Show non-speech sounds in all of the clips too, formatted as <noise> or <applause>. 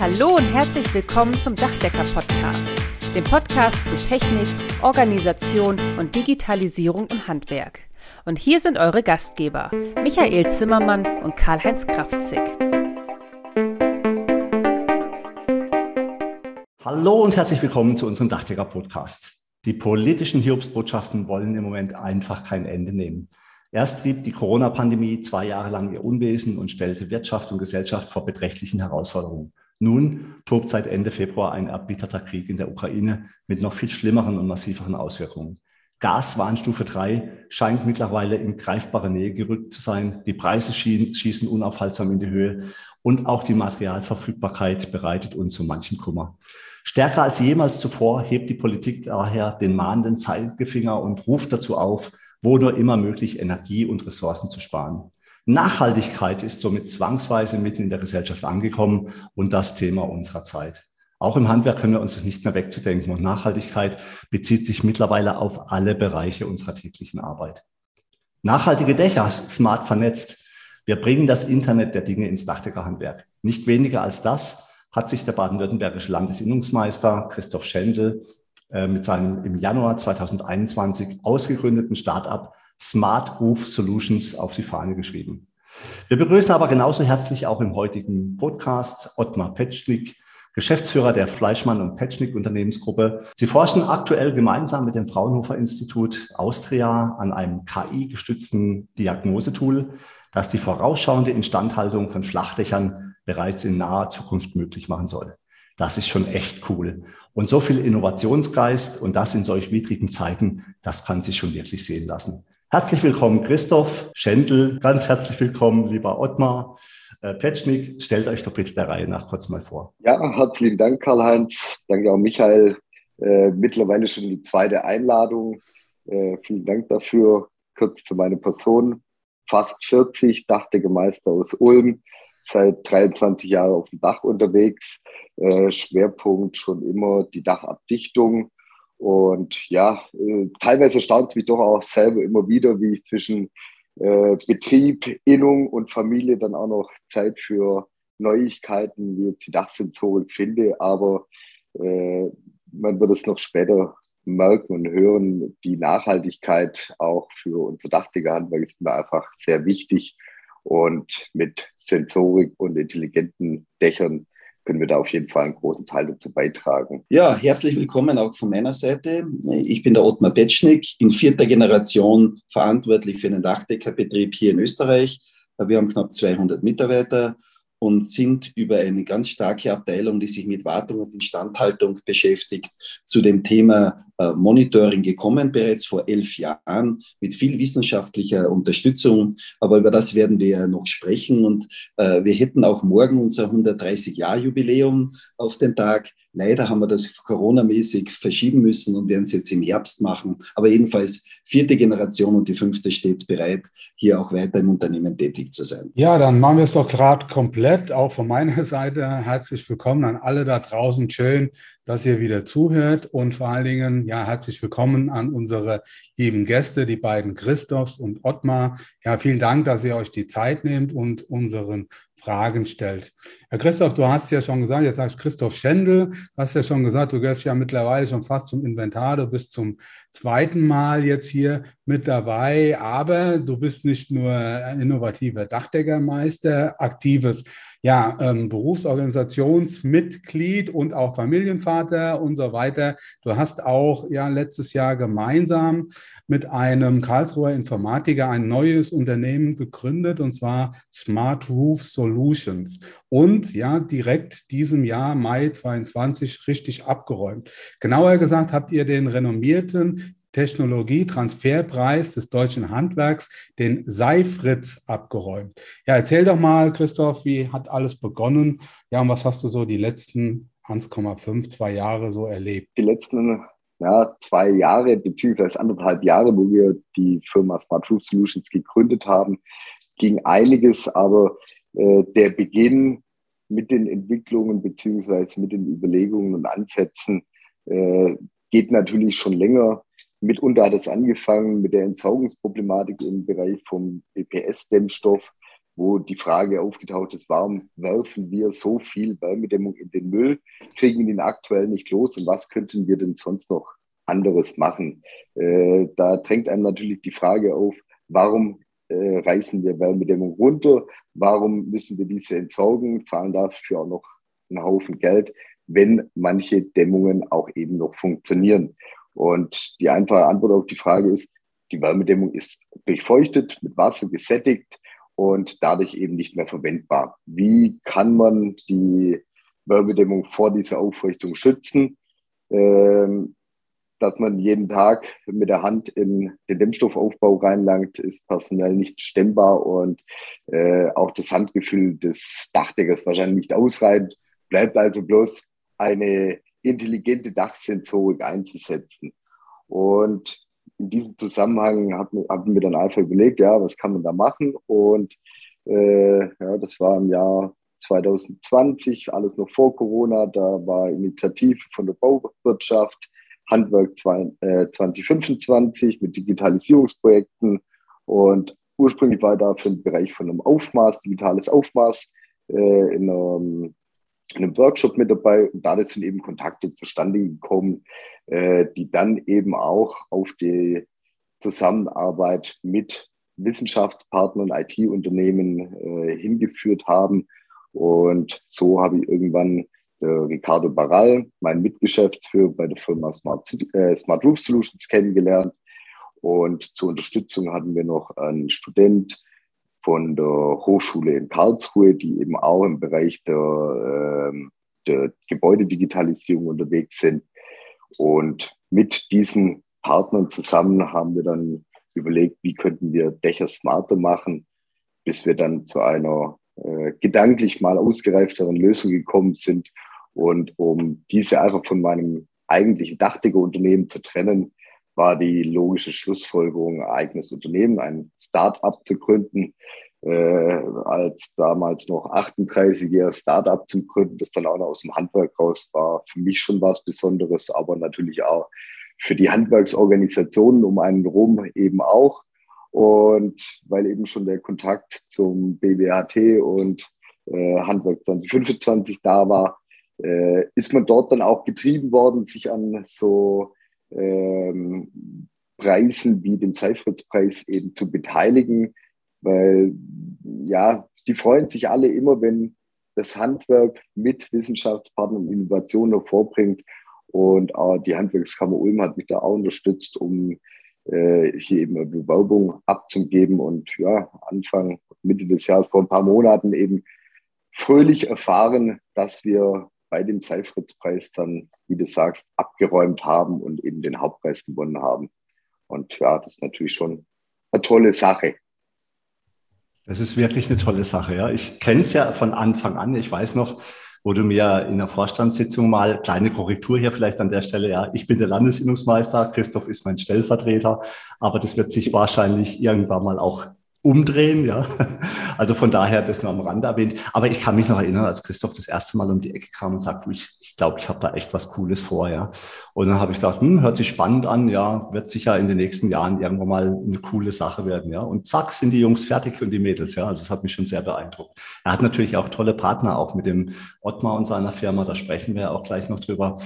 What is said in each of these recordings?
Hallo und herzlich willkommen zum Dachdecker-Podcast, dem Podcast zu Technik, Organisation und Digitalisierung im Handwerk. Und hier sind eure Gastgeber, Michael Zimmermann und Karl-Heinz Kraftzig. Hallo und herzlich willkommen zu unserem Dachdecker-Podcast. Die politischen Hiobsbotschaften wollen im Moment einfach kein Ende nehmen. Erst trieb die Corona-Pandemie zwei Jahre lang ihr Unwesen und stellte Wirtschaft und Gesellschaft vor beträchtlichen Herausforderungen. Nun tobt seit Ende Februar ein erbitterter Krieg in der Ukraine mit noch viel schlimmeren und massiveren Auswirkungen. Gaswarnstufe 3 scheint mittlerweile in greifbare Nähe gerückt zu sein. Die Preise schießen unaufhaltsam in die Höhe und auch die Materialverfügbarkeit bereitet uns so manchen Kummer. Stärker als jemals zuvor hebt die Politik daher den mahnenden Zeigefinger und ruft dazu auf, wo nur immer möglich Energie und Ressourcen zu sparen. Nachhaltigkeit ist somit zwangsweise mitten in der Gesellschaft angekommen und das Thema unserer Zeit. Auch im Handwerk können wir uns das nicht mehr wegzudenken. Und Nachhaltigkeit bezieht sich mittlerweile auf alle Bereiche unserer täglichen Arbeit. Nachhaltige Dächer, smart vernetzt. Wir bringen das Internet der Dinge ins Dachdeckerhandwerk. Nicht weniger als das hat sich der baden-württembergische Landesinnungsmeister Christoph Schendl äh, mit seinem im Januar 2021 ausgegründeten Start-up Smart Roof Solutions auf die Fahne geschrieben. Wir begrüßen aber genauso herzlich auch im heutigen Podcast Ottmar Petschnik, Geschäftsführer der Fleischmann und Petschnik Unternehmensgruppe. Sie forschen aktuell gemeinsam mit dem Fraunhofer Institut Austria an einem KI-gestützten Diagnosetool, das die vorausschauende Instandhaltung von Flachdächern bereits in naher Zukunft möglich machen soll. Das ist schon echt cool. Und so viel Innovationsgeist und das in solch widrigen Zeiten, das kann sich schon wirklich sehen lassen. Herzlich willkommen, Christoph Schendl. Ganz herzlich willkommen, lieber Ottmar. Äh, Petschnik, stellt euch doch bitte der Reihe nach kurz mal vor. Ja, herzlichen Dank, Karl-Heinz. Danke auch, Michael. Äh, mittlerweile schon die zweite Einladung. Äh, vielen Dank dafür. Kurz zu meiner Person. Fast 40, Dachdeckemeister aus Ulm, seit 23 Jahren auf dem Dach unterwegs. Äh, Schwerpunkt schon immer die Dachabdichtung und ja, äh, teilweise erstaunt es mich doch auch selber immer wieder, wie ich zwischen äh, Betrieb, Innung und Familie dann auch noch Zeit für Neuigkeiten wie jetzt die Dachsensorik finde. Aber äh, man wird es noch später merken und hören, die Nachhaltigkeit auch für unser Dachdeckerhandwerk ist mir einfach sehr wichtig. Und mit Sensorik und intelligenten Dächern können wir da auf jeden Fall einen großen Teil dazu beitragen. Ja, herzlich willkommen auch von meiner Seite. Ich bin der Ottmar Petschnik, in vierter Generation verantwortlich für den Dachdeckerbetrieb hier in Österreich. Wir haben knapp 200 Mitarbeiter und sind über eine ganz starke Abteilung, die sich mit Wartung und Instandhaltung beschäftigt, zu dem Thema Monitoring gekommen, bereits vor elf Jahren, mit viel wissenschaftlicher Unterstützung. Aber über das werden wir noch sprechen. Und äh, wir hätten auch morgen unser 130-Jahr-Jubiläum auf den Tag. Leider haben wir das Corona-mäßig verschieben müssen und werden es jetzt im Herbst machen. Aber jedenfalls vierte Generation und die fünfte steht bereit, hier auch weiter im Unternehmen tätig zu sein. Ja, dann machen wir es doch gerade komplett. Auch von meiner <laughs> Seite herzlich willkommen an alle da draußen. Schön, dass ihr wieder zuhört und vor allen Dingen, ja, herzlich willkommen an unsere lieben Gäste, die beiden Christophs und Ottmar. Ja, vielen Dank, dass ihr euch die Zeit nehmt und unseren Fragen stellt. Herr Christoph, du hast ja schon gesagt, jetzt sagst Christoph Schendel, du hast ja schon gesagt, du gehörst ja mittlerweile schon fast zum Inventar, du bist zum zweiten Mal jetzt hier mit dabei, aber du bist nicht nur innovativer Dachdeckermeister, aktives ja, ähm, Berufsorganisationsmitglied und auch Familienvater und so weiter. Du hast auch ja letztes Jahr gemeinsam mit einem Karlsruher Informatiker ein neues Unternehmen gegründet und zwar Smart Roof Solutions und ja direkt diesem Jahr Mai 22 richtig abgeräumt. Genauer gesagt habt ihr den renommierten Technologietransferpreis des deutschen Handwerks, den Seifritz, abgeräumt. Ja, erzähl doch mal, Christoph, wie hat alles begonnen? Ja, und was hast du so die letzten 1,5, zwei Jahre so erlebt? Die letzten ja, zwei Jahre beziehungsweise anderthalb Jahre, wo wir die Firma Smart Roof Solutions gegründet haben, ging einiges, aber äh, der Beginn mit den Entwicklungen beziehungsweise mit den Überlegungen und Ansätzen äh, geht natürlich schon länger Mitunter hat es angefangen mit der Entsaugungsproblematik im Bereich vom BPS-Dämmstoff, wo die Frage aufgetaucht ist, warum werfen wir so viel Wärmedämmung in den Müll, kriegen ihn aktuell nicht los und was könnten wir denn sonst noch anderes machen? Äh, da drängt einem natürlich die Frage auf, warum äh, reißen wir Wärmedämmung runter? Warum müssen wir diese entsorgen, zahlen dafür auch noch einen Haufen Geld, wenn manche Dämmungen auch eben noch funktionieren? Und die einfache Antwort auf die Frage ist, die Wärmedämmung ist durchfeuchtet, mit Wasser gesättigt und dadurch eben nicht mehr verwendbar. Wie kann man die Wärmedämmung vor dieser Auffeuchtung schützen? Ähm, dass man jeden Tag mit der Hand in den Dämmstoffaufbau reinlangt, ist personell nicht stemmbar und äh, auch das Handgefühl des Dachdeckers wahrscheinlich nicht ausreichend. Bleibt also bloß eine intelligente Dachsensorik einzusetzen. Und in diesem Zusammenhang haben wir dann einfach überlegt, ja, was kann man da machen? Und äh, ja, das war im Jahr 2020, alles noch vor Corona. Da war Initiative von der Bauwirtschaft, Handwerk 2025 äh, mit Digitalisierungsprojekten. Und ursprünglich war da für den Bereich von einem Aufmaß, digitales Aufmaß, äh, in einem in einem Workshop mit dabei und dadurch sind eben Kontakte zustande gekommen, äh, die dann eben auch auf die Zusammenarbeit mit Wissenschaftspartnern, IT-Unternehmen äh, hingeführt haben. Und so habe ich irgendwann äh, Ricardo Barral, mein Mitgeschäftsführer bei der Firma Smart, City, äh, Smart Roof Solutions, kennengelernt. Und zur Unterstützung hatten wir noch einen Student, von der Hochschule in Karlsruhe, die eben auch im Bereich der, äh, der Gebäudedigitalisierung unterwegs sind. Und mit diesen Partnern zusammen haben wir dann überlegt, wie könnten wir Dächer smarter machen, bis wir dann zu einer äh, gedanklich mal ausgereifteren Lösung gekommen sind. Und um diese einfach von meinem eigentlichen Dachdeckerunternehmen zu trennen, war die logische Schlussfolgerung, ein eigenes Unternehmen, ein Start-up zu gründen. Äh, als damals noch 38-jähriger Start-up zu gründen, das dann auch noch aus dem Handwerk raus war, für mich schon was Besonderes, aber natürlich auch für die Handwerksorganisationen um einen rum eben auch. Und weil eben schon der Kontakt zum BWHT und äh, Handwerk 2025 da war, äh, ist man dort dann auch getrieben worden, sich an so ähm, Preisen wie dem Zeitfritzpreis eben zu beteiligen, weil ja, die freuen sich alle immer, wenn das Handwerk mit Wissenschaftspartnern und Innovationen hervorbringt. Und äh, die Handwerkskammer Ulm hat mich da auch unterstützt, um äh, hier eben eine Bewerbung abzugeben und ja, Anfang, Mitte des Jahres, vor ein paar Monaten eben fröhlich erfahren, dass wir bei dem Seifritz-Preis dann, wie du sagst, abgeräumt haben und eben den Hauptpreis gewonnen haben. Und ja, das ist natürlich schon eine tolle Sache. Das ist wirklich eine tolle Sache. Ja. Ich kenne es ja von Anfang an. Ich weiß noch, wo du mir in der Vorstandssitzung mal kleine Korrektur hier vielleicht an der Stelle. Ja, ich bin der Landesinnungsmeister, Christoph ist mein Stellvertreter, aber das wird sich wahrscheinlich irgendwann mal auch umdrehen, ja. Also von daher das nur am Rande erwähnt. Aber ich kann mich noch erinnern, als Christoph das erste Mal um die Ecke kam und sagte, ich, ich glaube, ich habe da echt was Cooles vor, ja. Und dann habe ich gedacht, hm, hört sich spannend an, ja, wird sicher in den nächsten Jahren irgendwann mal eine coole Sache werden, ja. Und zack, sind die Jungs fertig und die Mädels, ja. Also es hat mich schon sehr beeindruckt. Er hat natürlich auch tolle Partner, auch mit dem Ottmar und seiner Firma, da sprechen wir ja auch gleich noch drüber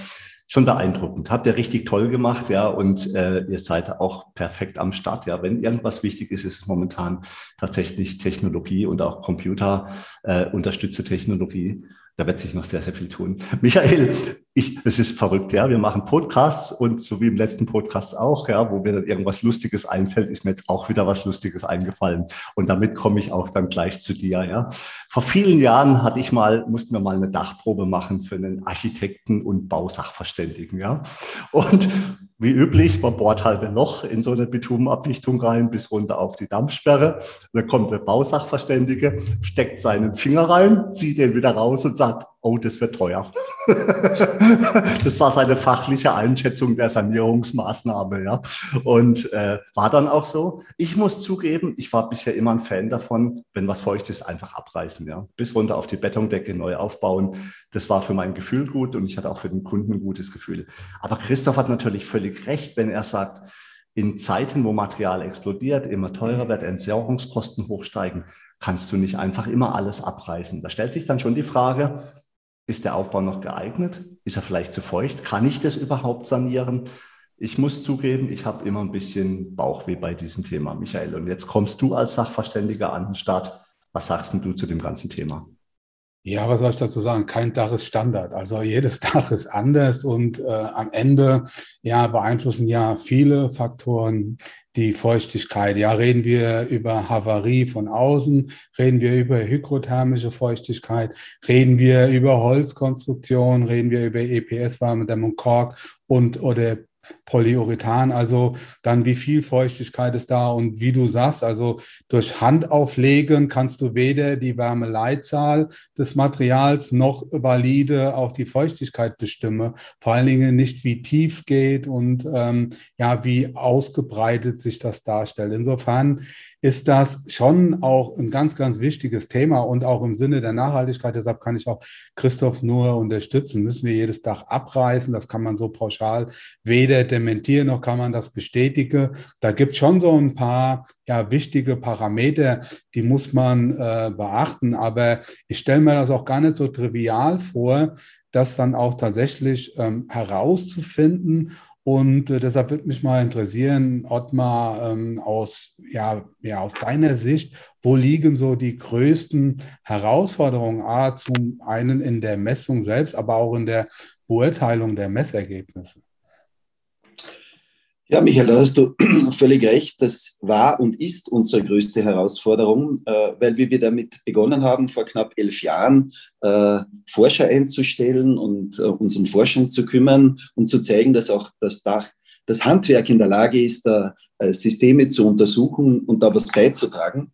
schon beeindruckend. Habt ihr richtig toll gemacht, ja, und äh, ihr seid auch perfekt am Start, ja. Wenn irgendwas wichtig ist, ist es momentan tatsächlich Technologie und auch Computer äh, unterstützte Technologie da wird sich noch sehr, sehr viel tun. Michael, ich, es ist verrückt, ja. Wir machen Podcasts und so wie im letzten Podcast auch, ja, wo mir dann irgendwas Lustiges einfällt, ist mir jetzt auch wieder was Lustiges eingefallen. Und damit komme ich auch dann gleich zu dir, ja. Vor vielen Jahren hatte ich mal, mussten wir mal eine Dachprobe machen für einen Architekten und Bausachverständigen, ja. Und wie üblich, man bohrt halt ein Loch in so eine Bitumenabdichtung rein bis runter auf die Dampfsperre. Dann kommt der Bausachverständige, steckt seinen Finger rein, zieht den wieder raus und sagt, oh, das wird teuer. <laughs> das war seine fachliche Einschätzung der Sanierungsmaßnahme, ja. Und äh, war dann auch so. Ich muss zugeben, ich war bisher immer ein Fan davon, wenn was feucht ist, einfach abreißen, ja. Bis runter auf die Betondecke neu aufbauen. Das war für mein Gefühl gut und ich hatte auch für den Kunden ein gutes Gefühl. Aber Christoph hat natürlich völlig recht, wenn er sagt, in Zeiten, wo Material explodiert, immer teurer wird, Entsorgungskosten hochsteigen, kannst du nicht einfach immer alles abreißen. Da stellt sich dann schon die Frage, ist der Aufbau noch geeignet? Ist er vielleicht zu feucht? Kann ich das überhaupt sanieren? Ich muss zugeben, ich habe immer ein bisschen Bauchweh bei diesem Thema, Michael. Und jetzt kommst du als Sachverständiger an den Start. Was sagst du zu dem ganzen Thema? Ja, was soll ich dazu sagen? Kein Dach ist Standard. Also jedes <laughs> Dach ist anders und äh, am Ende ja beeinflussen ja viele Faktoren die Feuchtigkeit. Ja, reden wir über Havarie von außen, reden wir über hygrothermische Feuchtigkeit, reden wir über Holzkonstruktion, reden wir über EPS, Warmedämmung, Kork und oder Polyurethan, also dann wie viel Feuchtigkeit ist da und wie du sagst, also durch Handauflegen kannst du weder die Wärmeleitzahl des Materials noch valide auch die Feuchtigkeit bestimmen, vor allen Dingen nicht wie tief geht und ähm, ja, wie ausgebreitet sich das darstellt. Insofern ist das schon auch ein ganz, ganz wichtiges Thema und auch im Sinne der Nachhaltigkeit. Deshalb kann ich auch Christoph nur unterstützen. Müssen wir jedes Dach abreißen? Das kann man so pauschal weder dementieren noch kann man das bestätigen. Da gibt es schon so ein paar ja, wichtige Parameter, die muss man äh, beachten. Aber ich stelle mir das auch gar nicht so trivial vor, das dann auch tatsächlich ähm, herauszufinden und äh, deshalb würde mich mal interessieren, Ottmar, ähm, aus, ja, ja, aus deiner Sicht, wo liegen so die größten Herausforderungen? A, zum einen in der Messung selbst, aber auch in der Beurteilung der Messergebnisse. Ja, Michael, da hast du <clears throat> völlig recht. Das war und ist unsere größte Herausforderung, äh, weil wir damit begonnen haben, vor knapp elf Jahren äh, Forscher einzustellen und äh, uns um Forschung zu kümmern und zu zeigen, dass auch das Dach, das Handwerk in der Lage ist, Systeme zu untersuchen und da was beizutragen.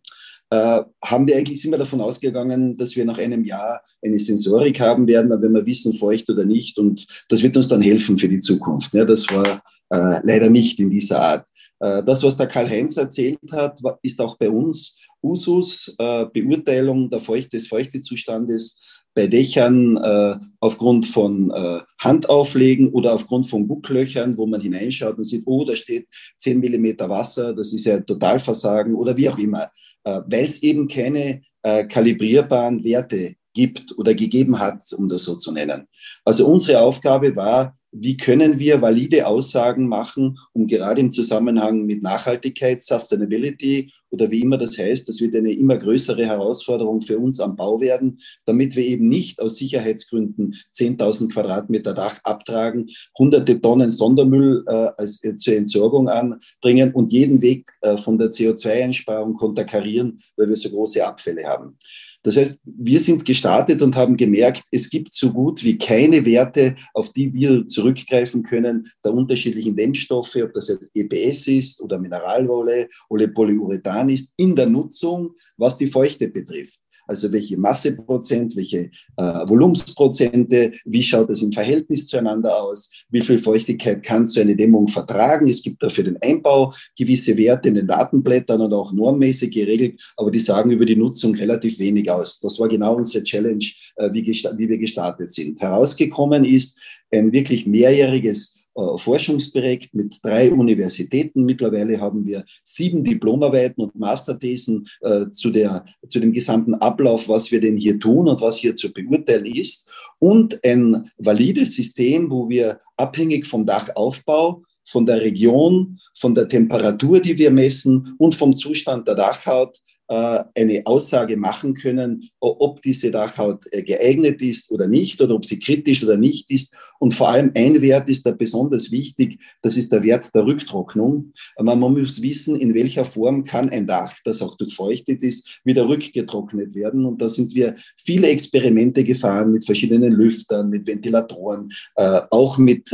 haben wir eigentlich wir davon ausgegangen, dass wir nach einem Jahr eine Sensorik haben werden, wenn wir wissen, feucht oder nicht. Und das wird uns dann helfen für die Zukunft. Ja, das war äh, leider nicht in dieser Art. Äh, das, was der Karl-Heinz erzählt hat, ist auch bei uns Usus, äh, Beurteilung der Feucht des Feuchtezustandes bei Dächern äh, aufgrund von äh, Handauflegen oder aufgrund von Gucklöchern, wo man hineinschaut und sieht, oh, da steht 10 Millimeter Wasser, das ist ja Totalversagen oder wie auch immer, äh, weil es eben keine äh, kalibrierbaren Werte gibt oder gegeben hat, um das so zu nennen. Also unsere Aufgabe war, wie können wir valide Aussagen machen, um gerade im Zusammenhang mit Nachhaltigkeit, Sustainability oder wie immer das heißt, das wird eine immer größere Herausforderung für uns am Bau werden, damit wir eben nicht aus Sicherheitsgründen 10.000 Quadratmeter Dach abtragen, hunderte Tonnen Sondermüll äh, als, äh, zur Entsorgung anbringen und jeden Weg äh, von der CO2-Einsparung konterkarieren, weil wir so große Abfälle haben. Das heißt, wir sind gestartet und haben gemerkt, es gibt so gut wie keine Werte, auf die wir zurückgreifen können, der unterschiedlichen Dämmstoffe, ob das jetzt EPS ist oder Mineralwolle oder Polyurethan ist, in der Nutzung, was die Feuchte betrifft also welche Masseprozent, welche äh, Volumensprozente, wie schaut das im Verhältnis zueinander aus, wie viel Feuchtigkeit kann so eine Dämmung vertragen. Es gibt dafür den Einbau gewisse Werte in den Datenblättern und auch normmäßig geregelt, aber die sagen über die Nutzung relativ wenig aus. Das war genau unsere Challenge, äh, wie, wie wir gestartet sind. Herausgekommen ist ein wirklich mehrjähriges äh, Forschungsprojekt mit drei Universitäten. Mittlerweile haben wir sieben Diplomarbeiten und Masterthesen äh, zu, der, zu dem gesamten Ablauf, was wir denn hier tun und was hier zu beurteilen ist. Und ein valides System, wo wir abhängig vom Dachaufbau von der Region, von der Temperatur, die wir messen und vom Zustand der Dachhaut äh, eine Aussage machen können, ob diese Dachhaut äh, geeignet ist oder nicht oder ob sie kritisch oder nicht ist. Und vor allem ein Wert ist da besonders wichtig, das ist der Wert der Rücktrocknung. Man muss wissen, in welcher Form kann ein Dach, das auch durchfeuchtet ist, wieder rückgetrocknet werden. Und da sind wir viele Experimente gefahren mit verschiedenen Lüftern, mit Ventilatoren, äh, auch mit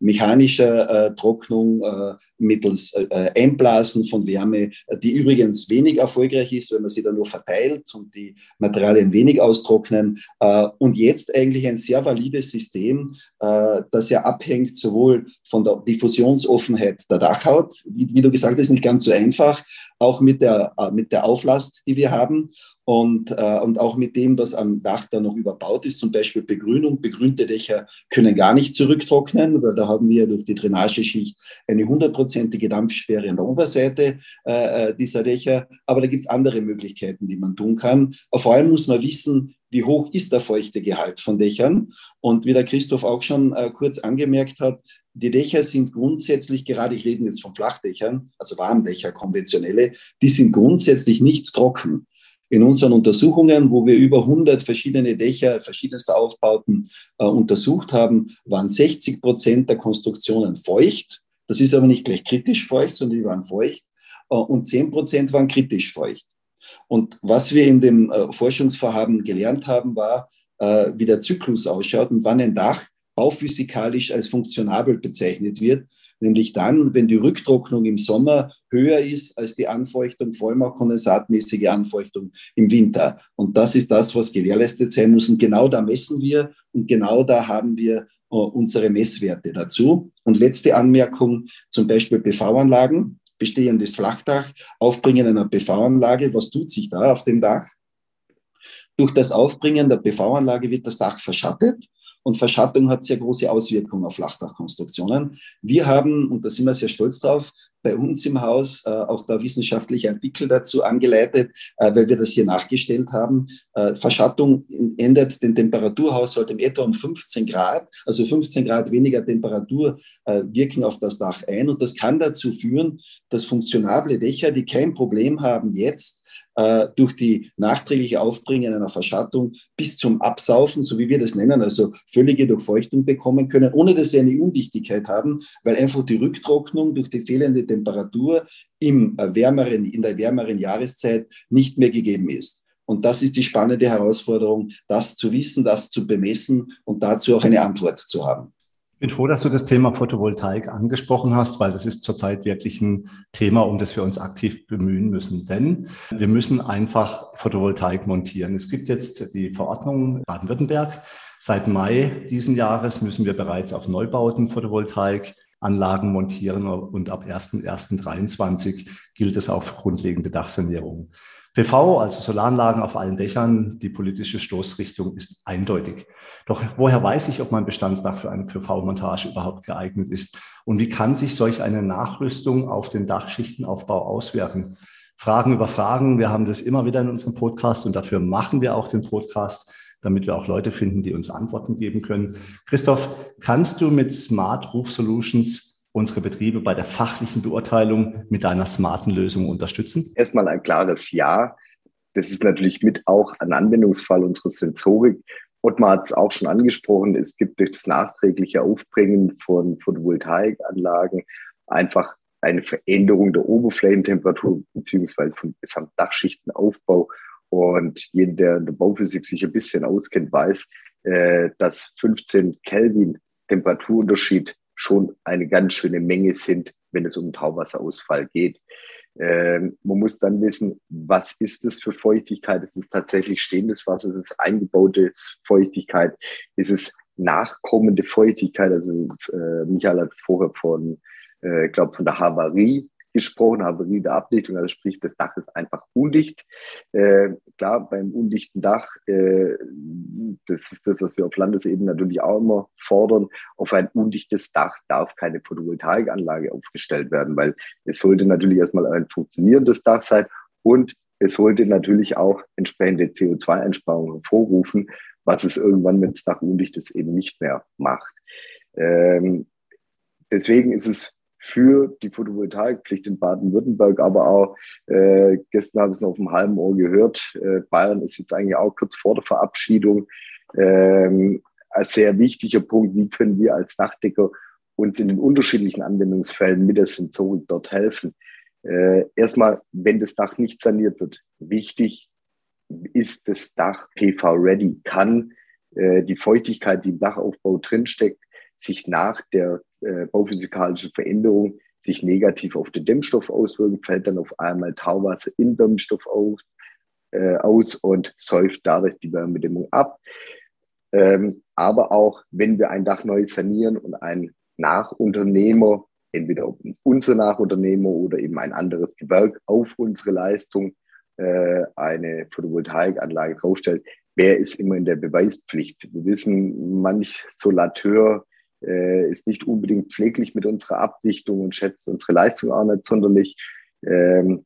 mechanischer Trocknung, mittels äh, Einblasen von Wärme, die übrigens wenig erfolgreich ist, wenn man sie dann nur verteilt und die Materialien wenig austrocknen. Äh, und jetzt eigentlich ein sehr valides System, äh, das ja abhängt sowohl von der Diffusionsoffenheit der Dachhaut, wie, wie du gesagt hast, nicht ganz so einfach, auch mit der, äh, mit der Auflast, die wir haben und, äh, und auch mit dem, was am Dach da noch überbaut ist, zum Beispiel Begrünung. Begrünte Dächer können gar nicht zurücktrocknen, weil da haben wir durch die Drainageschicht eine hundertprozentige Dampfsperre an der Oberseite äh, äh dieser Dächer. Aber da gibt es andere Möglichkeiten, die man tun kann. Aber vor allem muss man wissen, wie hoch ist der Feuchtegehalt von Dächern. Und wie der Christoph auch schon äh, kurz angemerkt hat, die Dächer sind grundsätzlich, gerade ich rede jetzt von Flachdächern, also Warmdächer, konventionelle, die sind grundsätzlich nicht trocken in unseren Untersuchungen, wo wir über 100 verschiedene Dächer verschiedenster Aufbauten äh, untersucht haben, waren 60 Prozent der Konstruktionen feucht. Das ist aber nicht gleich kritisch feucht, sondern die waren feucht. Äh, und 10 Prozent waren kritisch feucht. Und was wir in dem äh, Forschungsvorhaben gelernt haben, war, äh, wie der Zyklus ausschaut und wann ein Dach bauphysikalisch als funktionabel bezeichnet wird nämlich dann, wenn die Rücktrocknung im Sommer höher ist als die Anfeuchtung, vor allem auch kondensatmäßige Anfeuchtung im Winter. Und das ist das, was gewährleistet sein muss. Und genau da messen wir und genau da haben wir uh, unsere Messwerte dazu. Und letzte Anmerkung, zum Beispiel PV-Anlagen, bestehendes Flachdach, Aufbringen einer PV-Anlage. Was tut sich da auf dem Dach? Durch das Aufbringen der PV-Anlage wird das Dach verschattet und Verschattung hat sehr große Auswirkungen auf Flachdachkonstruktionen. Wir haben, und da sind wir sehr stolz drauf, bei uns im Haus äh, auch da wissenschaftliche Artikel dazu angeleitet, äh, weil wir das hier nachgestellt haben. Äh, Verschattung ändert den Temperaturhaushalt im etwa um 15 Grad, also 15 Grad weniger Temperatur äh, wirken auf das Dach ein. Und das kann dazu führen, dass funktionable Dächer, die kein Problem haben jetzt, äh, durch die nachträgliche Aufbringen einer Verschattung bis zum Absaufen, so wie wir das nennen, also völlige Durchfeuchtung bekommen können, ohne dass sie eine Undichtigkeit haben, weil einfach die Rücktrocknung durch die fehlende Temperatur im äh, wärmeren, in der wärmeren Jahreszeit nicht mehr gegeben ist. Und das ist die spannende Herausforderung, das zu wissen, das zu bemessen und dazu auch eine Antwort zu haben. Ich bin froh, dass du das Thema Photovoltaik angesprochen hast, weil das ist zurzeit wirklich ein Thema, um das wir uns aktiv bemühen müssen. Denn wir müssen einfach Photovoltaik montieren. Es gibt jetzt die Verordnung Baden-Württemberg. Seit Mai diesen Jahres müssen wir bereits auf Neubauten Photovoltaikanlagen montieren und ab 1.1.23 gilt es auch für grundlegende Dachsanierung. PV, also Solaranlagen auf allen Dächern, die politische Stoßrichtung ist eindeutig. Doch woher weiß ich, ob mein Bestandsdach für eine PV-Montage überhaupt geeignet ist? Und wie kann sich solch eine Nachrüstung auf den Dachschichtenaufbau auswirken? Fragen über Fragen. Wir haben das immer wieder in unserem Podcast und dafür machen wir auch den Podcast, damit wir auch Leute finden, die uns Antworten geben können. Christoph, kannst du mit Smart Roof Solutions unsere Betriebe bei der fachlichen Beurteilung mit deiner smarten Lösung unterstützen? Erstmal ein klares Ja. Das ist natürlich mit auch ein Anwendungsfall unserer Sensorik. Ottmar hat es auch schon angesprochen, es gibt durch das nachträgliche Aufbringen von Photovoltaikanlagen einfach eine Veränderung der Oberflächentemperatur beziehungsweise vom Gesamtdachschichtenaufbau. Und jeder, der in der Bauphysik sich ein bisschen auskennt, weiß, äh, dass 15 Kelvin Temperaturunterschied schon eine ganz schöne Menge sind, wenn es um Tauwasserausfall geht. Ähm, man muss dann wissen, was ist das für Feuchtigkeit? Ist es tatsächlich stehendes Wasser? Ist es eingebaute Feuchtigkeit? Ist es nachkommende Feuchtigkeit? Also äh, Michael hat vorher von, äh, glaube von der Havarie gesprochen, Havarie der Abdichtung, also sprich, das Dach ist einfach undicht. Äh, klar, beim undichten Dach, äh, das ist das, was wir auf Landesebene natürlich auch immer fordern, auf ein undichtes Dach darf keine Photovoltaikanlage aufgestellt werden, weil es sollte natürlich erstmal ein funktionierendes Dach sein und es sollte natürlich auch entsprechende CO2-Einsparungen hervorrufen, was es irgendwann, wenn das Dach undicht ist, eben nicht mehr macht. Ähm, deswegen ist es für die Photovoltaikpflicht in Baden-Württemberg, aber auch äh, gestern habe ich es noch auf dem halben Ohr gehört, äh, Bayern ist jetzt eigentlich auch kurz vor der Verabschiedung. Ähm, ein sehr wichtiger Punkt, wie können wir als Dachdecker uns in den unterschiedlichen Anwendungsfällen mit der Sensorik dort helfen. Äh, erstmal, wenn das Dach nicht saniert wird, wichtig ist das Dach PV-ready, kann äh, die Feuchtigkeit, die im Dachaufbau drinsteckt, sich nach der äh, bauphysikalischen Veränderung sich negativ auf den Dämmstoff auswirken, fällt dann auf einmal Tauwasser im Dämmstoff auf, äh, aus und säuft dadurch die Wärmedämmung ab. Ähm, aber auch, wenn wir ein Dach neu sanieren und ein Nachunternehmer, entweder unser Nachunternehmer oder eben ein anderes Gewerk auf unsere Leistung äh, eine Photovoltaikanlage draufstellt, wer ist immer in der Beweispflicht? Wir wissen, manch Solateur äh, ist nicht unbedingt pfleglich mit unserer Abdichtung und schätzt unsere Leistung auch nicht sonderlich. Ähm,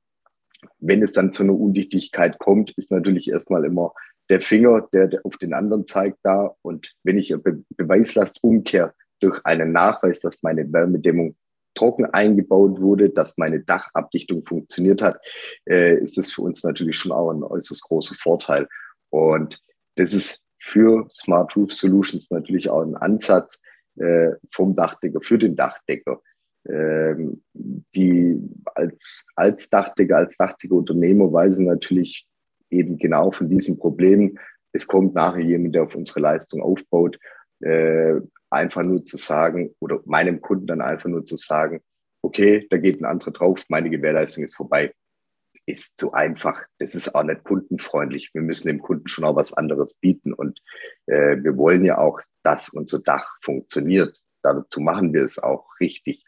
wenn es dann zu einer Undichtigkeit kommt, ist natürlich erstmal immer der Finger, der, auf den anderen zeigt, da. Und wenn ich Be Beweislast umkehre durch einen Nachweis, dass meine Wärmedämmung trocken eingebaut wurde, dass meine Dachabdichtung funktioniert hat, äh, ist das für uns natürlich schon auch ein äußerst großer Vorteil. Und das ist für Smart Roof Solutions natürlich auch ein Ansatz äh, vom Dachdecker, für den Dachdecker. Ähm, die als, als Dachdecker, als Dachdeckerunternehmer weisen natürlich eben genau von diesen Problemen. Es kommt nachher jemand, der auf unsere Leistung aufbaut, äh, einfach nur zu sagen oder meinem Kunden dann einfach nur zu sagen, okay, da geht ein anderer drauf, meine Gewährleistung ist vorbei ist zu einfach. Das ist auch nicht kundenfreundlich. Wir müssen dem Kunden schon auch was anderes bieten. Und äh, wir wollen ja auch, dass unser Dach funktioniert. Dazu machen wir es auch richtig.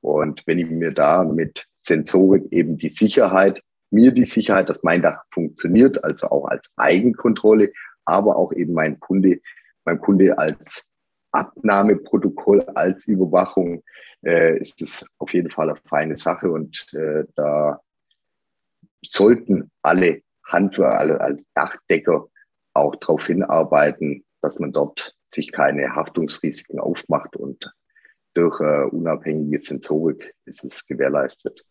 Und wenn ich mir da mit Sensorik eben die Sicherheit, mir die Sicherheit, dass mein Dach funktioniert, also auch als Eigenkontrolle, aber auch eben mein Kunde, mein Kunde als Abnahmeprotokoll, als Überwachung, äh, ist es auf jeden Fall eine feine Sache. Und äh, da sollten alle Handwerker, alle, alle Dachdecker auch darauf hinarbeiten, dass man dort sich keine Haftungsrisiken aufmacht und durch äh, unabhängige Sensorik ist es gewährleistet.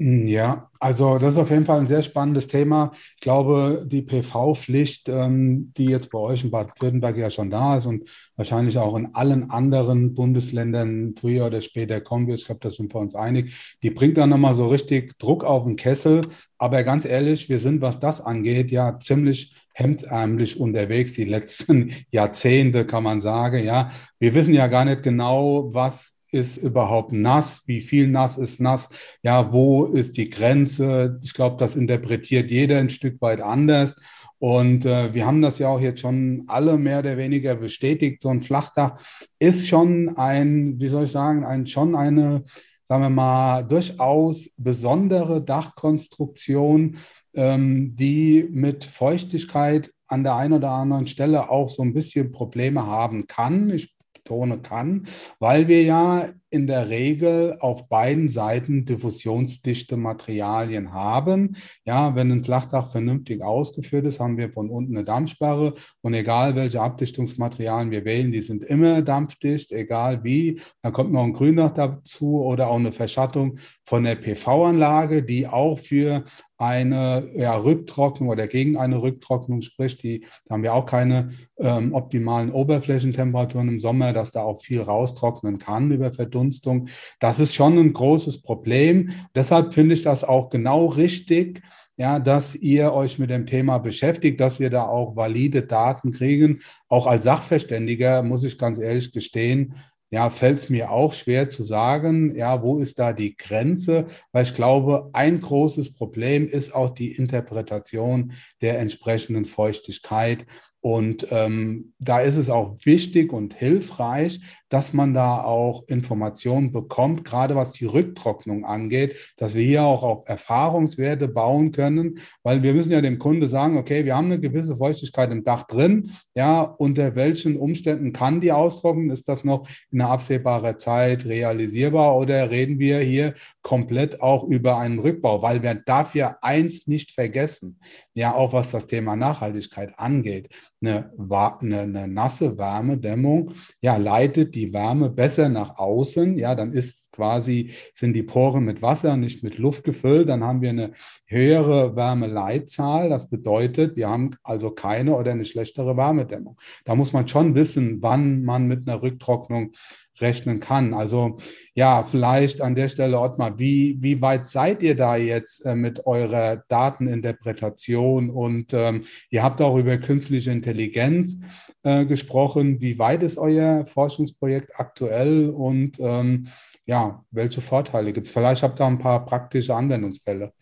Hm, ja, also das ist auf jeden Fall ein sehr spannendes Thema. Ich glaube, die PV-Pflicht, ähm, die jetzt bei euch in Baden-Württemberg ja schon da ist und wahrscheinlich auch in allen anderen Bundesländern früher oder später kommen wird, ich glaube, da sind wir uns einig, die bringt dann nochmal so richtig Druck auf den Kessel. Aber ganz ehrlich, wir sind, was das angeht, ja ziemlich hemdsärmlich unterwegs, die letzten <laughs> Jahrzehnte, kann man sagen. Ja, wir wissen ja gar nicht genau, was ist überhaupt nass? Wie viel nass ist nass? Ja, wo ist die Grenze? Ich glaube, das interpretiert jeder ein Stück weit anders. Und äh, wir haben das ja auch jetzt schon alle mehr oder weniger bestätigt. So ein Flachdach ist schon ein, wie soll ich sagen, ein, schon eine, sagen wir mal, durchaus besondere Dachkonstruktion, ähm, die mit Feuchtigkeit an der einen oder anderen Stelle auch so ein bisschen Probleme haben kann. Ich betone kann, weil wir ja in der Regel auf beiden Seiten diffusionsdichte Materialien haben. Ja, wenn ein Flachdach vernünftig ausgeführt ist, haben wir von unten eine Dampfsperre und egal welche Abdichtungsmaterialien wir wählen, die sind immer dampfdicht, egal wie. Dann kommt noch ein Gründach dazu oder auch eine Verschattung von der PV-Anlage, die auch für eine ja, Rücktrocknung oder gegen eine Rücktrocknung spricht. Die, da haben wir auch keine ähm, optimalen Oberflächentemperaturen im Sommer, dass da auch viel raustrocknen kann über Verdunstung. Das ist schon ein großes Problem. Deshalb finde ich das auch genau richtig, ja, dass ihr euch mit dem Thema beschäftigt, dass wir da auch valide Daten kriegen. Auch als Sachverständiger muss ich ganz ehrlich gestehen, ja, fällt es mir auch schwer zu sagen, ja, wo ist da die Grenze? Weil ich glaube, ein großes Problem ist auch die Interpretation der entsprechenden Feuchtigkeit. Und ähm, da ist es auch wichtig und hilfreich, dass man da auch Informationen bekommt, gerade was die Rücktrocknung angeht, dass wir hier auch auf Erfahrungswerte bauen können, weil wir müssen ja dem Kunde sagen, okay, wir haben eine gewisse Feuchtigkeit im Dach drin, ja, unter welchen Umständen kann die austrocknen? Ist das noch in einer absehbaren Zeit realisierbar oder reden wir hier komplett auch über einen Rückbau? Weil wir darf ja eins nicht vergessen, ja, auch was das Thema Nachhaltigkeit angeht. Eine, eine, eine nasse Wärmedämmung, ja, leitet die Wärme besser nach außen, ja, dann ist quasi, sind die Poren mit Wasser, nicht mit Luft gefüllt, dann haben wir eine höhere Wärmeleitzahl. Das bedeutet, wir haben also keine oder eine schlechtere Wärmedämmung. Da muss man schon wissen, wann man mit einer Rücktrocknung rechnen kann. Also ja, vielleicht an der Stelle, Ottmar, wie, wie weit seid ihr da jetzt äh, mit eurer Dateninterpretation? Und ähm, ihr habt auch über künstliche Intelligenz äh, gesprochen. Wie weit ist euer Forschungsprojekt aktuell und ähm, ja, welche Vorteile gibt es? Vielleicht habt ihr ein paar praktische Anwendungsfälle.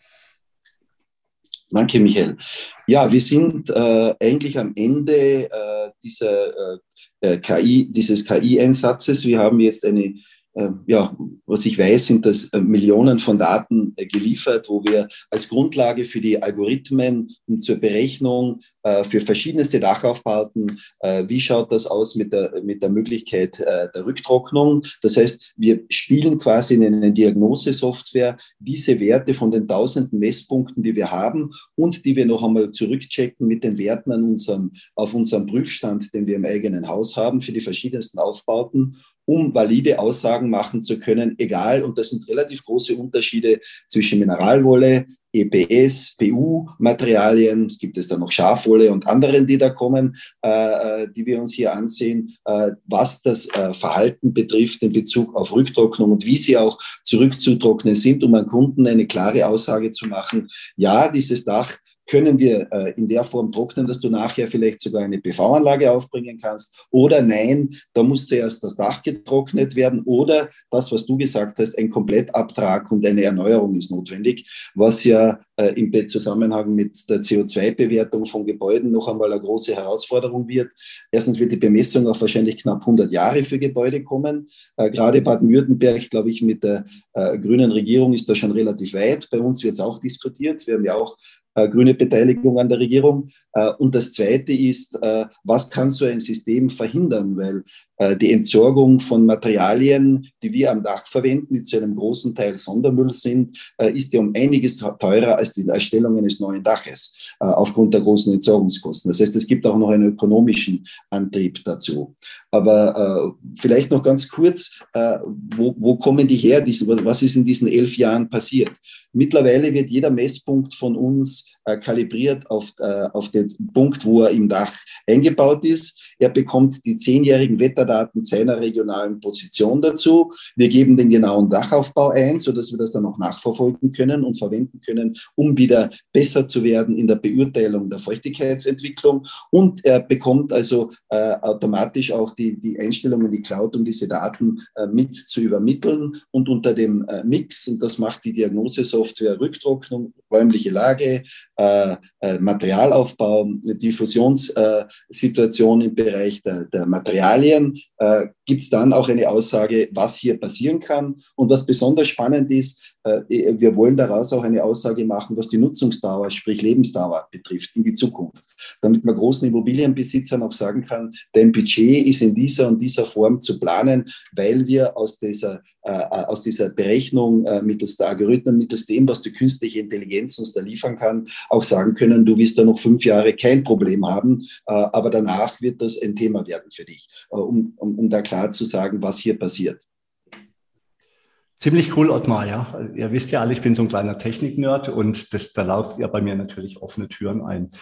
Danke, Michael. Ja, wir sind äh, eigentlich am Ende äh, dieser äh, äh KI, dieses KI-Einsatzes. Wir haben jetzt eine ähm, ja, was ich weiß, sind das äh, Millionen von Daten äh, geliefert, wo wir als Grundlage für die Algorithmen und zur Berechnung äh, für verschiedenste Dachaufbauten, wie schaut das aus mit der, mit der Möglichkeit der Rücktrocknung. Das heißt, wir spielen quasi in eine Diagnosesoftware diese Werte von den tausenden Messpunkten, die wir haben und die wir noch einmal zurückchecken mit den Werten an unserem, auf unserem Prüfstand, den wir im eigenen Haus haben für die verschiedensten Aufbauten um valide Aussagen machen zu können, egal, und das sind relativ große Unterschiede zwischen Mineralwolle, EPS, PU-Materialien, es gibt es dann noch Schafwolle und anderen, die da kommen, äh, äh, die wir uns hier ansehen, äh, was das äh, Verhalten betrifft in Bezug auf Rücktrocknung und wie sie auch zurückzutrocknen sind, um an Kunden eine klare Aussage zu machen, ja, dieses Dach können wir äh, in der Form trocknen, dass du nachher vielleicht sogar eine PV-Anlage aufbringen kannst. Oder nein, da muss zuerst das Dach getrocknet werden. Oder das, was du gesagt hast, ein Komplettabtrag und eine Erneuerung ist notwendig, was ja äh, im Zusammenhang mit der CO2-Bewertung von Gebäuden noch einmal eine große Herausforderung wird. Erstens wird die Bemessung auch wahrscheinlich knapp 100 Jahre für Gebäude kommen. Äh, gerade Baden-Württemberg, glaube ich, mit der äh, grünen Regierung ist da schon relativ weit. Bei uns wird es auch diskutiert. Wir haben ja auch grüne Beteiligung an der Regierung. Äh, und das Zweite ist, äh, was kann so ein System verhindern? Weil die Entsorgung von Materialien, die wir am Dach verwenden, die zu einem großen Teil Sondermüll sind, ist ja um einiges teurer als die Erstellung eines neuen Daches aufgrund der großen Entsorgungskosten. Das heißt, es gibt auch noch einen ökonomischen Antrieb dazu. Aber vielleicht noch ganz kurz, wo, wo kommen die her? Was ist in diesen elf Jahren passiert? Mittlerweile wird jeder Messpunkt von uns äh, kalibriert auf, äh, auf den Punkt, wo er im Dach eingebaut ist. Er bekommt die zehnjährigen Wetterdaten seiner regionalen Position dazu. Wir geben den genauen Dachaufbau ein, sodass wir das dann auch nachverfolgen können und verwenden können, um wieder besser zu werden in der Beurteilung der Feuchtigkeitsentwicklung. Und er bekommt also äh, automatisch auch die, die Einstellungen in die Cloud, um diese Daten äh, mit zu übermitteln. Und unter dem äh, Mix, und das macht die Diagnosesoftware Rücktrocknung, räumliche Lage, äh, äh, Materialaufbau, Diffusionssituation im Bereich der, der Materialien, äh, gibt es dann auch eine Aussage, was hier passieren kann. Und was besonders spannend ist, äh, wir wollen daraus auch eine Aussage machen, was die Nutzungsdauer, sprich Lebensdauer betrifft in die Zukunft. Damit man großen Immobilienbesitzern auch sagen kann, dein Budget ist in dieser und dieser Form zu planen, weil wir aus dieser, äh, aus dieser Berechnung äh, mittels der Algorithmen, mittels dem, was die künstliche Intelligenz uns da liefern kann, auch sagen können, du wirst da noch fünf Jahre kein Problem haben, äh, aber danach wird das ein Thema werden für dich, äh, um, um, um da klar zu sagen, was hier passiert. Ziemlich cool, Ottmar, ja. Ihr wisst ja alle, ich bin so ein kleiner Technik-Nerd und das, da lauft ihr bei mir natürlich offene Türen ein.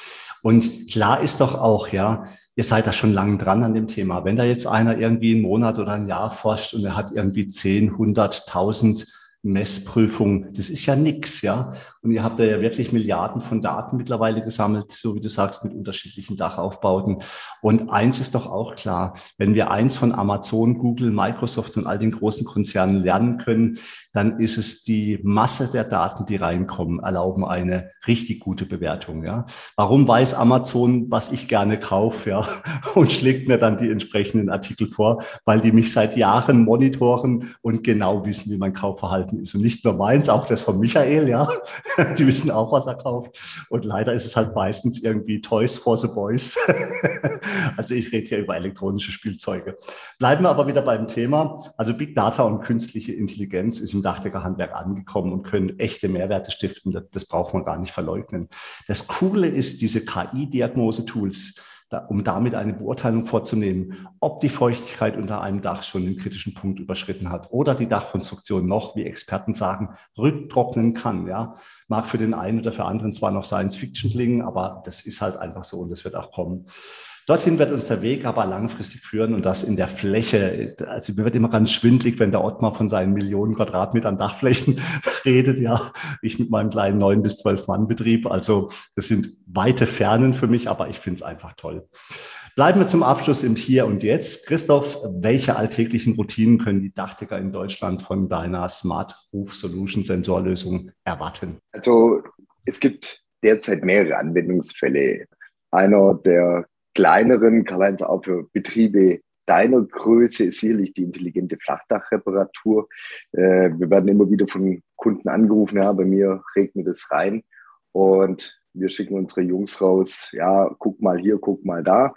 Und klar ist doch auch, ja, ihr seid da schon lange dran an dem Thema. Wenn da jetzt einer irgendwie einen Monat oder ein Jahr forscht und er hat irgendwie 10, 100, 1000 Messprüfung, das ist ja nix, ja. Und ihr habt da ja wirklich Milliarden von Daten mittlerweile gesammelt, so wie du sagst, mit unterschiedlichen Dachaufbauten. Und eins ist doch auch klar, wenn wir eins von Amazon, Google, Microsoft und all den großen Konzernen lernen können, dann ist es die Masse der Daten, die reinkommen, erlauben eine richtig gute Bewertung, ja. Warum weiß Amazon, was ich gerne kaufe, ja, <laughs> und schlägt mir dann die entsprechenden Artikel vor, weil die mich seit Jahren monitoren und genau wissen, wie mein Kaufverhalten ist. Und nicht nur meins, auch das von Michael, ja. <laughs> Die wissen auch, was er kauft. Und leider ist es halt meistens irgendwie Toys for the Boys. <laughs> Also ich rede hier über elektronische Spielzeuge. Bleiben wir aber wieder beim Thema. Also Big Data und künstliche Intelligenz ist im Dachdeckerhandwerk angekommen und können echte Mehrwerte stiften. Das braucht man gar nicht verleugnen. Das Coole ist, diese KI-Diagnose-Tools, da, um damit eine Beurteilung vorzunehmen, ob die Feuchtigkeit unter einem Dach schon den kritischen Punkt überschritten hat oder die Dachkonstruktion noch, wie Experten sagen, rücktrocknen kann. Ja, mag für den einen oder für anderen zwar noch Science Fiction klingen, aber das ist halt einfach so und das wird auch kommen. Dorthin wird uns der Weg aber langfristig führen und das in der Fläche. Also mir wird immer ganz schwindlig, wenn der Ottmar von seinen Millionen Quadratmetern Dachflächen <laughs> redet. Ja, ich mit meinem kleinen neun bis zwölf Mann Betrieb. Also das sind weite Fernen für mich, aber ich finde es einfach toll. Bleiben wir zum Abschluss im Hier und Jetzt. Christoph, welche alltäglichen Routinen können die Dachdecker in Deutschland von deiner Smart Roof Solution Sensorlösung erwarten? Also es gibt derzeit mehrere Anwendungsfälle. Einer der kleineren, auch für Betriebe deiner Größe ist sicherlich die intelligente Flachdachreparatur. Äh, wir werden immer wieder von Kunden angerufen, ja, bei mir regnet es rein und wir schicken unsere Jungs raus, ja, guck mal hier, guck mal da,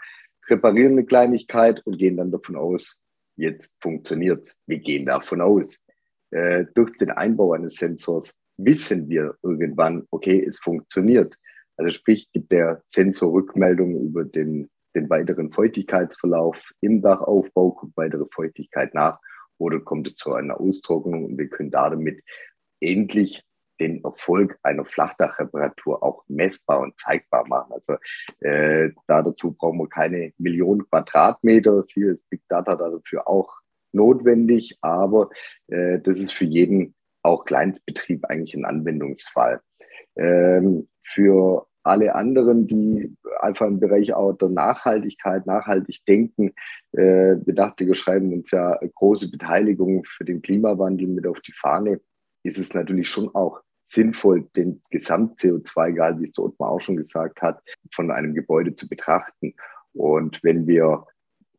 reparieren eine Kleinigkeit und gehen dann davon aus, jetzt funktioniert es. Wir gehen davon aus. Äh, durch den Einbau eines Sensors wissen wir irgendwann, okay, es funktioniert. Also sprich, gibt der Sensor Rückmeldung über den, den weiteren Feuchtigkeitsverlauf im Dachaufbau, kommt weitere Feuchtigkeit nach oder kommt es zu einer Austrocknung und wir können damit endlich den Erfolg einer Flachdachreparatur auch messbar und zeigbar machen. Also äh, da dazu brauchen wir keine Millionen Quadratmeter. Hier ist Big Data dafür auch notwendig, aber äh, das ist für jeden auch Kleinstbetrieb eigentlich ein Anwendungsfall. Ähm, für alle anderen, die einfach im Bereich auch der Nachhaltigkeit, nachhaltig denken, äh, Bedachtige schreiben uns ja große Beteiligung für den Klimawandel mit auf die Fahne, ist es natürlich schon auch sinnvoll, den Gesamt-CO2-Gehalt, wie es der Ottmar auch schon gesagt hat, von einem Gebäude zu betrachten. Und wenn wir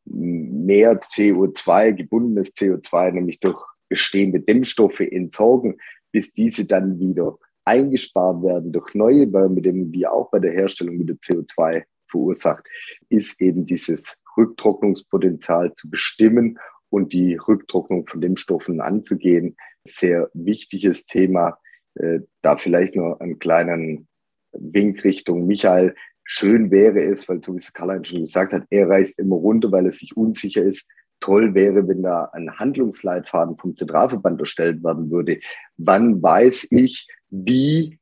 mehr CO2, gebundenes CO2, nämlich durch bestehende Dämmstoffe entsorgen, bis diese dann wieder eingespart werden durch neue Wärmedämmungen, die auch bei der Herstellung wieder CO2 verursacht, ist eben dieses Rücktrocknungspotenzial zu bestimmen und die Rücktrocknung von Dämmstoffen anzugehen. Sehr wichtiges Thema. Äh, da vielleicht nur einen kleinen Wink Richtung Michael. Schön wäre es, weil so wie es Karl schon gesagt hat, er reist immer runter, weil er sich unsicher ist. Toll wäre, wenn da ein Handlungsleitfaden vom Zentralverband erstellt werden würde. Wann weiß ich, wie,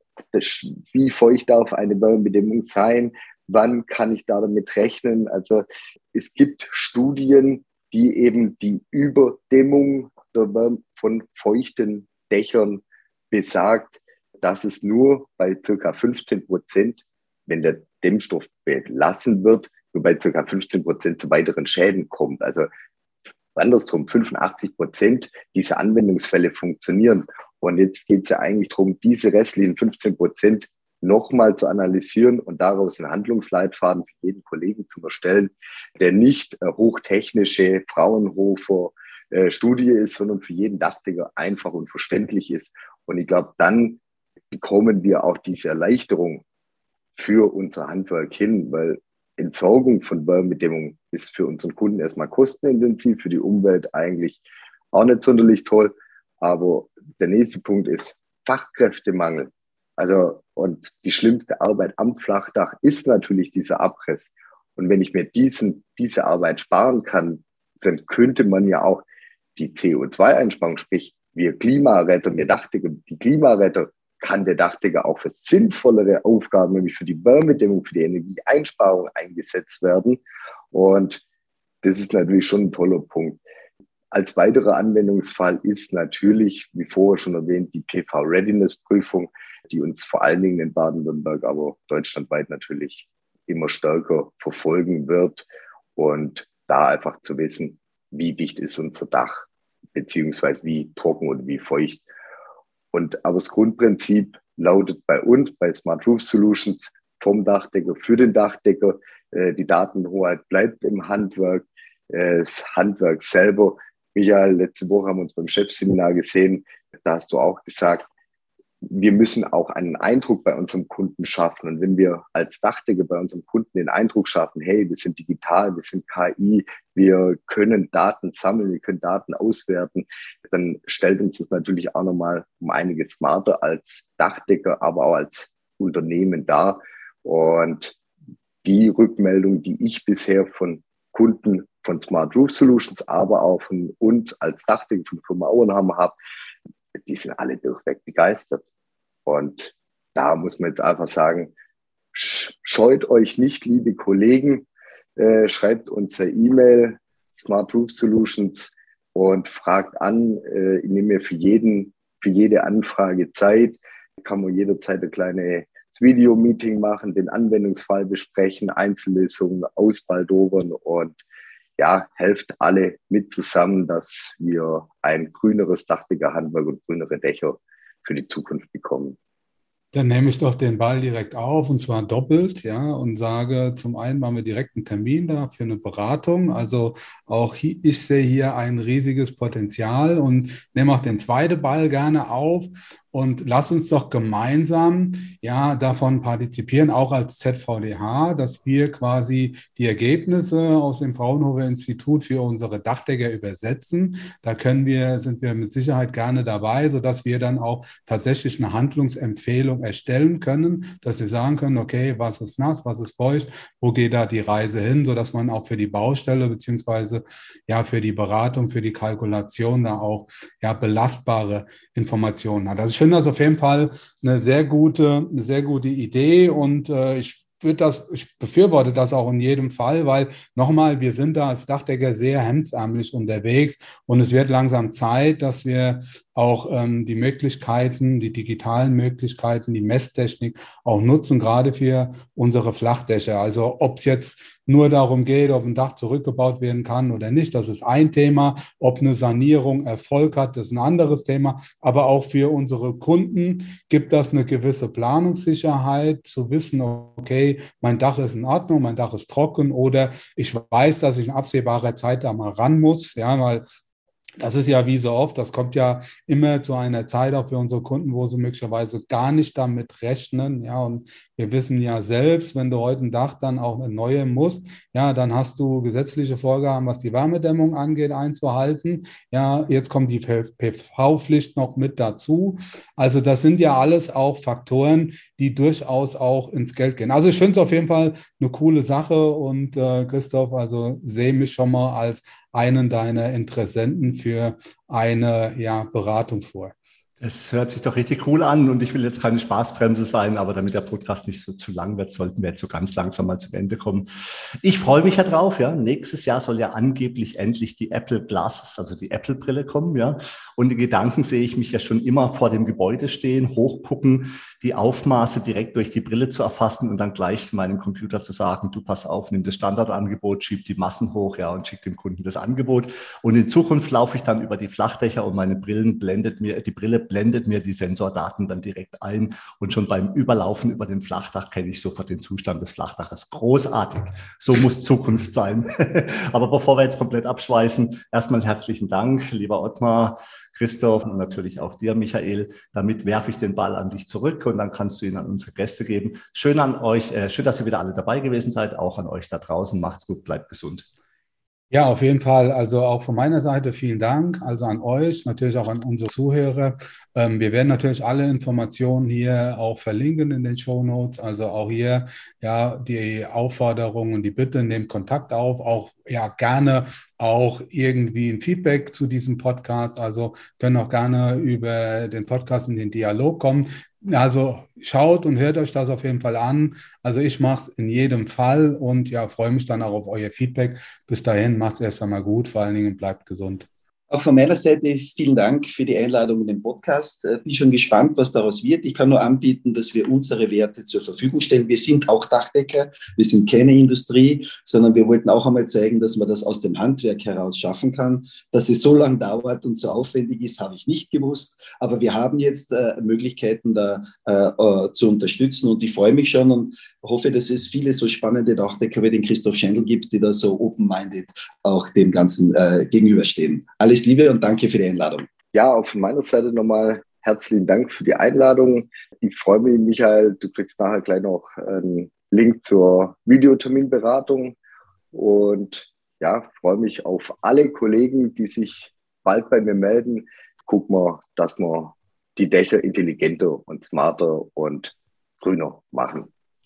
wie feucht darf eine Wärmebedingung sein? Wann kann ich da damit rechnen? Also es gibt Studien, die eben die Überdämmung von feuchten Dächern besagt, dass es nur bei circa 15 Prozent, wenn der Dämmstoff belassen wird, nur bei circa 15 Prozent zu weiteren Schäden kommt. Also andersrum, 85 Prozent dieser Anwendungsfälle funktionieren. Und jetzt geht es ja eigentlich darum, diese restlichen 15 Prozent nochmal zu analysieren und daraus einen Handlungsleitfaden für jeden Kollegen zu erstellen, der nicht äh, hochtechnische Fraunhofer äh, Studie ist, sondern für jeden Dachdecker einfach und verständlich ist. Und ich glaube, dann bekommen wir auch diese Erleichterung für unser Handwerk hin, weil Entsorgung von Wärmedämmung ist für unseren Kunden erstmal kostenintensiv, für die Umwelt eigentlich auch nicht sonderlich toll. Aber der nächste Punkt ist Fachkräftemangel. Also, und die schlimmste Arbeit am Flachdach ist natürlich dieser Abriss. Und wenn ich mir diesen, diese Arbeit sparen kann, dann könnte man ja auch die CO2-Einsparung, sprich wir Klimaretter, wir Dachdecker, die Klimaretter, kann der Dachdecker auch für sinnvollere Aufgaben, nämlich für die Wärmedämmung, für die Energieeinsparung eingesetzt werden. Und das ist natürlich schon ein toller Punkt. Als weiterer Anwendungsfall ist natürlich, wie vorher schon erwähnt, die PV-Readiness-Prüfung, die uns vor allen Dingen in Baden-Württemberg, aber deutschlandweit natürlich immer stärker verfolgen wird. Und da einfach zu wissen, wie dicht ist unser Dach, beziehungsweise wie trocken und wie feucht. Und aber das Grundprinzip lautet bei uns, bei Smart Roof Solutions, vom Dachdecker für den Dachdecker. Äh, die Datenhoheit bleibt im Handwerk. Äh, das Handwerk selber Michael, letzte Woche haben wir uns beim Chefseminar gesehen. Da hast du auch gesagt, wir müssen auch einen Eindruck bei unserem Kunden schaffen. Und wenn wir als Dachdecker bei unserem Kunden den Eindruck schaffen, hey, wir sind digital, wir sind KI, wir können Daten sammeln, wir können Daten auswerten, dann stellt uns das natürlich auch nochmal um einiges smarter als Dachdecker, aber auch als Unternehmen dar. Und die Rückmeldung, die ich bisher von Kunden von Smart Roof Solutions, aber auch von uns als Dachdecker von Firma Auenhammer habe, die sind alle durchweg begeistert. Und da muss man jetzt einfach sagen, scheut euch nicht, liebe Kollegen, äh, schreibt uns eine E-Mail, Smart Roof Solutions, und fragt an. Äh, ich nehme mir für jeden, für jede Anfrage Zeit. Kann man jederzeit ein Video-Meeting machen, den Anwendungsfall besprechen, Einzellösungen ausbaldobern und ja, helft alle mit zusammen, dass wir ein grüneres Dachdeckerhandwerk und grünere Dächer für die Zukunft bekommen. Dann nehme ich doch den Ball direkt auf und zwar doppelt, ja, und sage, zum einen machen wir direkt einen Termin da für eine Beratung. Also auch ich sehe hier ein riesiges Potenzial und nehme auch den zweiten Ball gerne auf und lass uns doch gemeinsam ja davon partizipieren, auch als ZVDH, dass wir quasi die Ergebnisse aus dem Fraunhofer Institut für unsere Dachdecker übersetzen. Da können wir, sind wir mit Sicherheit gerne dabei, sodass wir dann auch tatsächlich eine Handlungsempfehlung erstellen können, dass wir sagen können, okay, was ist nass, was ist feucht, wo geht da die Reise hin, sodass man auch für die Baustelle beziehungsweise ja für die Beratung, für die Kalkulation da auch ja belastbare Informationen hat. Also finde das auf jeden Fall eine sehr gute, eine sehr gute Idee und äh, ich würde das, ich befürworte das auch in jedem Fall, weil nochmal, wir sind da als Dachdecker sehr hemdsärmlich unterwegs und es wird langsam Zeit, dass wir auch ähm, die Möglichkeiten, die digitalen Möglichkeiten, die Messtechnik auch nutzen, gerade für unsere Flachdächer. Also ob es jetzt nur darum geht, ob ein Dach zurückgebaut werden kann oder nicht, das ist ein Thema. Ob eine Sanierung Erfolg hat, das ist ein anderes Thema. Aber auch für unsere Kunden gibt das eine gewisse Planungssicherheit, zu wissen, okay, mein Dach ist in Ordnung, mein Dach ist trocken oder ich weiß, dass ich in absehbarer Zeit da mal ran muss, ja, weil das ist ja wie so oft, das kommt ja immer zu einer Zeit auch für unsere Kunden, wo sie möglicherweise gar nicht damit rechnen. Ja, und wir wissen ja selbst, wenn du heute ein Dach dann auch eine neue musst, ja, dann hast du gesetzliche Vorgaben, was die Wärmedämmung angeht, einzuhalten. Ja, jetzt kommt die PV-Pflicht noch mit dazu. Also das sind ja alles auch Faktoren, die durchaus auch ins Geld gehen. Also ich finde es auf jeden Fall eine coole Sache und äh, Christoph, also sehe mich schon mal als einen deiner Interessenten für eine ja, Beratung vor. Es hört sich doch richtig cool an und ich will jetzt keine Spaßbremse sein, aber damit der Podcast nicht so zu lang wird, sollten wir jetzt so ganz langsam mal zum Ende kommen. Ich freue mich ja drauf, ja. Nächstes Jahr soll ja angeblich endlich die Apple Glasses, also die Apple Brille kommen, ja. Und die Gedanken sehe ich mich ja schon immer vor dem Gebäude stehen, hochgucken, die Aufmaße direkt durch die Brille zu erfassen und dann gleich meinem Computer zu sagen, du pass auf, nimm das Standardangebot, schieb die Massen hoch, ja, und schick dem Kunden das Angebot. Und in Zukunft laufe ich dann über die Flachdächer und meine Brillen blendet mir, die Brille blendet mir die Sensordaten dann direkt ein und schon beim Überlaufen über den Flachdach kenne ich sofort den Zustand des Flachdaches. Großartig. So muss Zukunft sein. <laughs> Aber bevor wir jetzt komplett abschweifen, erstmal herzlichen Dank, lieber Ottmar, Christoph und natürlich auch dir, Michael. Damit werfe ich den Ball an dich zurück und dann kannst du ihn an unsere Gäste geben. Schön an euch, äh, schön, dass ihr wieder alle dabei gewesen seid, auch an euch da draußen. Macht's gut, bleibt gesund. Ja, auf jeden Fall. Also auch von meiner Seite vielen Dank. Also an euch, natürlich auch an unsere Zuhörer. Ähm, wir werden natürlich alle Informationen hier auch verlinken in den Show Notes. Also auch hier ja die Aufforderung und die Bitte, nehmt Kontakt auf. Auch ja gerne auch irgendwie ein Feedback zu diesem Podcast. Also können auch gerne über den Podcast in den Dialog kommen. Also schaut und hört euch das auf jeden Fall an. Also ich mache es in jedem Fall und ja, freue mich dann auch auf euer Feedback. Bis dahin, macht es erst einmal gut, vor allen Dingen bleibt gesund. Auch von meiner Seite vielen Dank für die Einladung in den Podcast. Äh, bin schon gespannt, was daraus wird. Ich kann nur anbieten, dass wir unsere Werte zur Verfügung stellen. Wir sind auch Dachdecker, wir sind keine Industrie, sondern wir wollten auch einmal zeigen, dass man das aus dem Handwerk heraus schaffen kann. Dass es so lange dauert und so aufwendig ist, habe ich nicht gewusst. Aber wir haben jetzt äh, Möglichkeiten, da äh, äh, zu unterstützen und ich freue mich schon und hoffe, dass es viele so spannende Dachdecker wie den Christoph Schendl gibt, die da so open-minded auch dem Ganzen äh, gegenüberstehen. Alles Liebe und danke für die Einladung. Ja, auch von meiner Seite nochmal herzlichen Dank für die Einladung. Ich freue mich, Michael, du kriegst nachher gleich noch einen Link zur Videoterminberatung und ja, freue mich auf alle Kollegen, die sich bald bei mir melden. Gucken wir, dass wir die Dächer intelligenter und smarter und grüner machen.